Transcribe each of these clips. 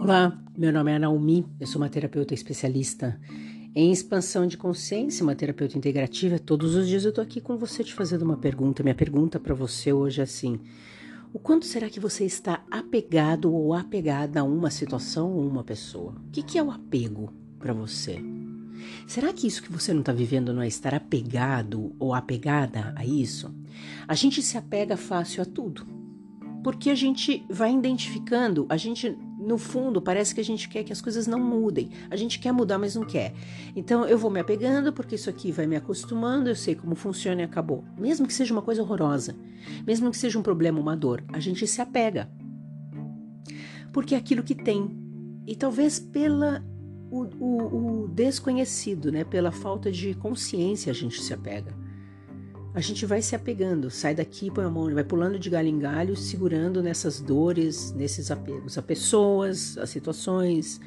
Olá, meu nome é Naomi, eu sou uma terapeuta especialista em expansão de consciência, uma terapeuta integrativa. Todos os dias eu tô aqui com você te fazendo uma pergunta. Minha pergunta para você hoje é assim: o quanto será que você está apegado ou apegada a uma situação ou uma pessoa? O que, que é o apego para você? Será que isso que você não está vivendo não é estar apegado ou apegada a isso? A gente se apega fácil a tudo, porque a gente vai identificando, a gente no fundo, parece que a gente quer que as coisas não mudem. A gente quer mudar, mas não quer. Então, eu vou me apegando porque isso aqui vai me acostumando, eu sei como funciona e acabou. Mesmo que seja uma coisa horrorosa, mesmo que seja um problema, uma dor, a gente se apega. Porque é aquilo que tem. E talvez pela o, o, o desconhecido, né? pela falta de consciência, a gente se apega a gente vai se apegando, sai daqui, põe a mão, vai pulando de galho em galho, segurando nessas dores, nesses apegos a pessoas, a situações.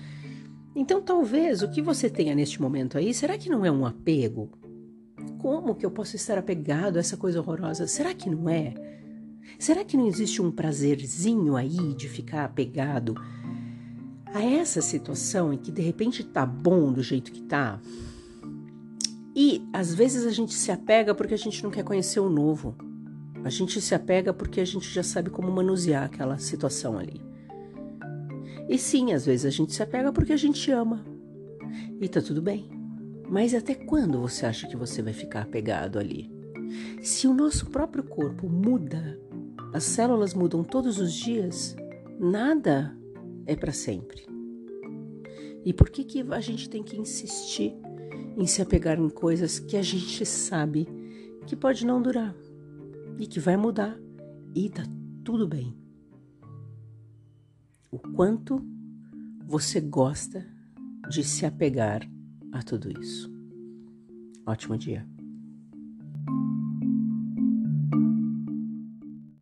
Então, talvez o que você tenha neste momento aí, será que não é um apego? Como que eu posso estar apegado a essa coisa horrorosa? Será que não é? Será que não existe um prazerzinho aí de ficar apegado a essa situação em que de repente tá bom do jeito que tá? E às vezes a gente se apega porque a gente não quer conhecer o novo. A gente se apega porque a gente já sabe como manusear aquela situação ali. E sim, às vezes a gente se apega porque a gente ama. E tá tudo bem. Mas até quando você acha que você vai ficar apegado ali? Se o nosso próprio corpo muda, as células mudam todos os dias, nada é para sempre. E por que, que a gente tem que insistir em se apegar em coisas que a gente sabe que pode não durar e que vai mudar e tá tudo bem. O quanto você gosta de se apegar a tudo isso. Ótimo dia.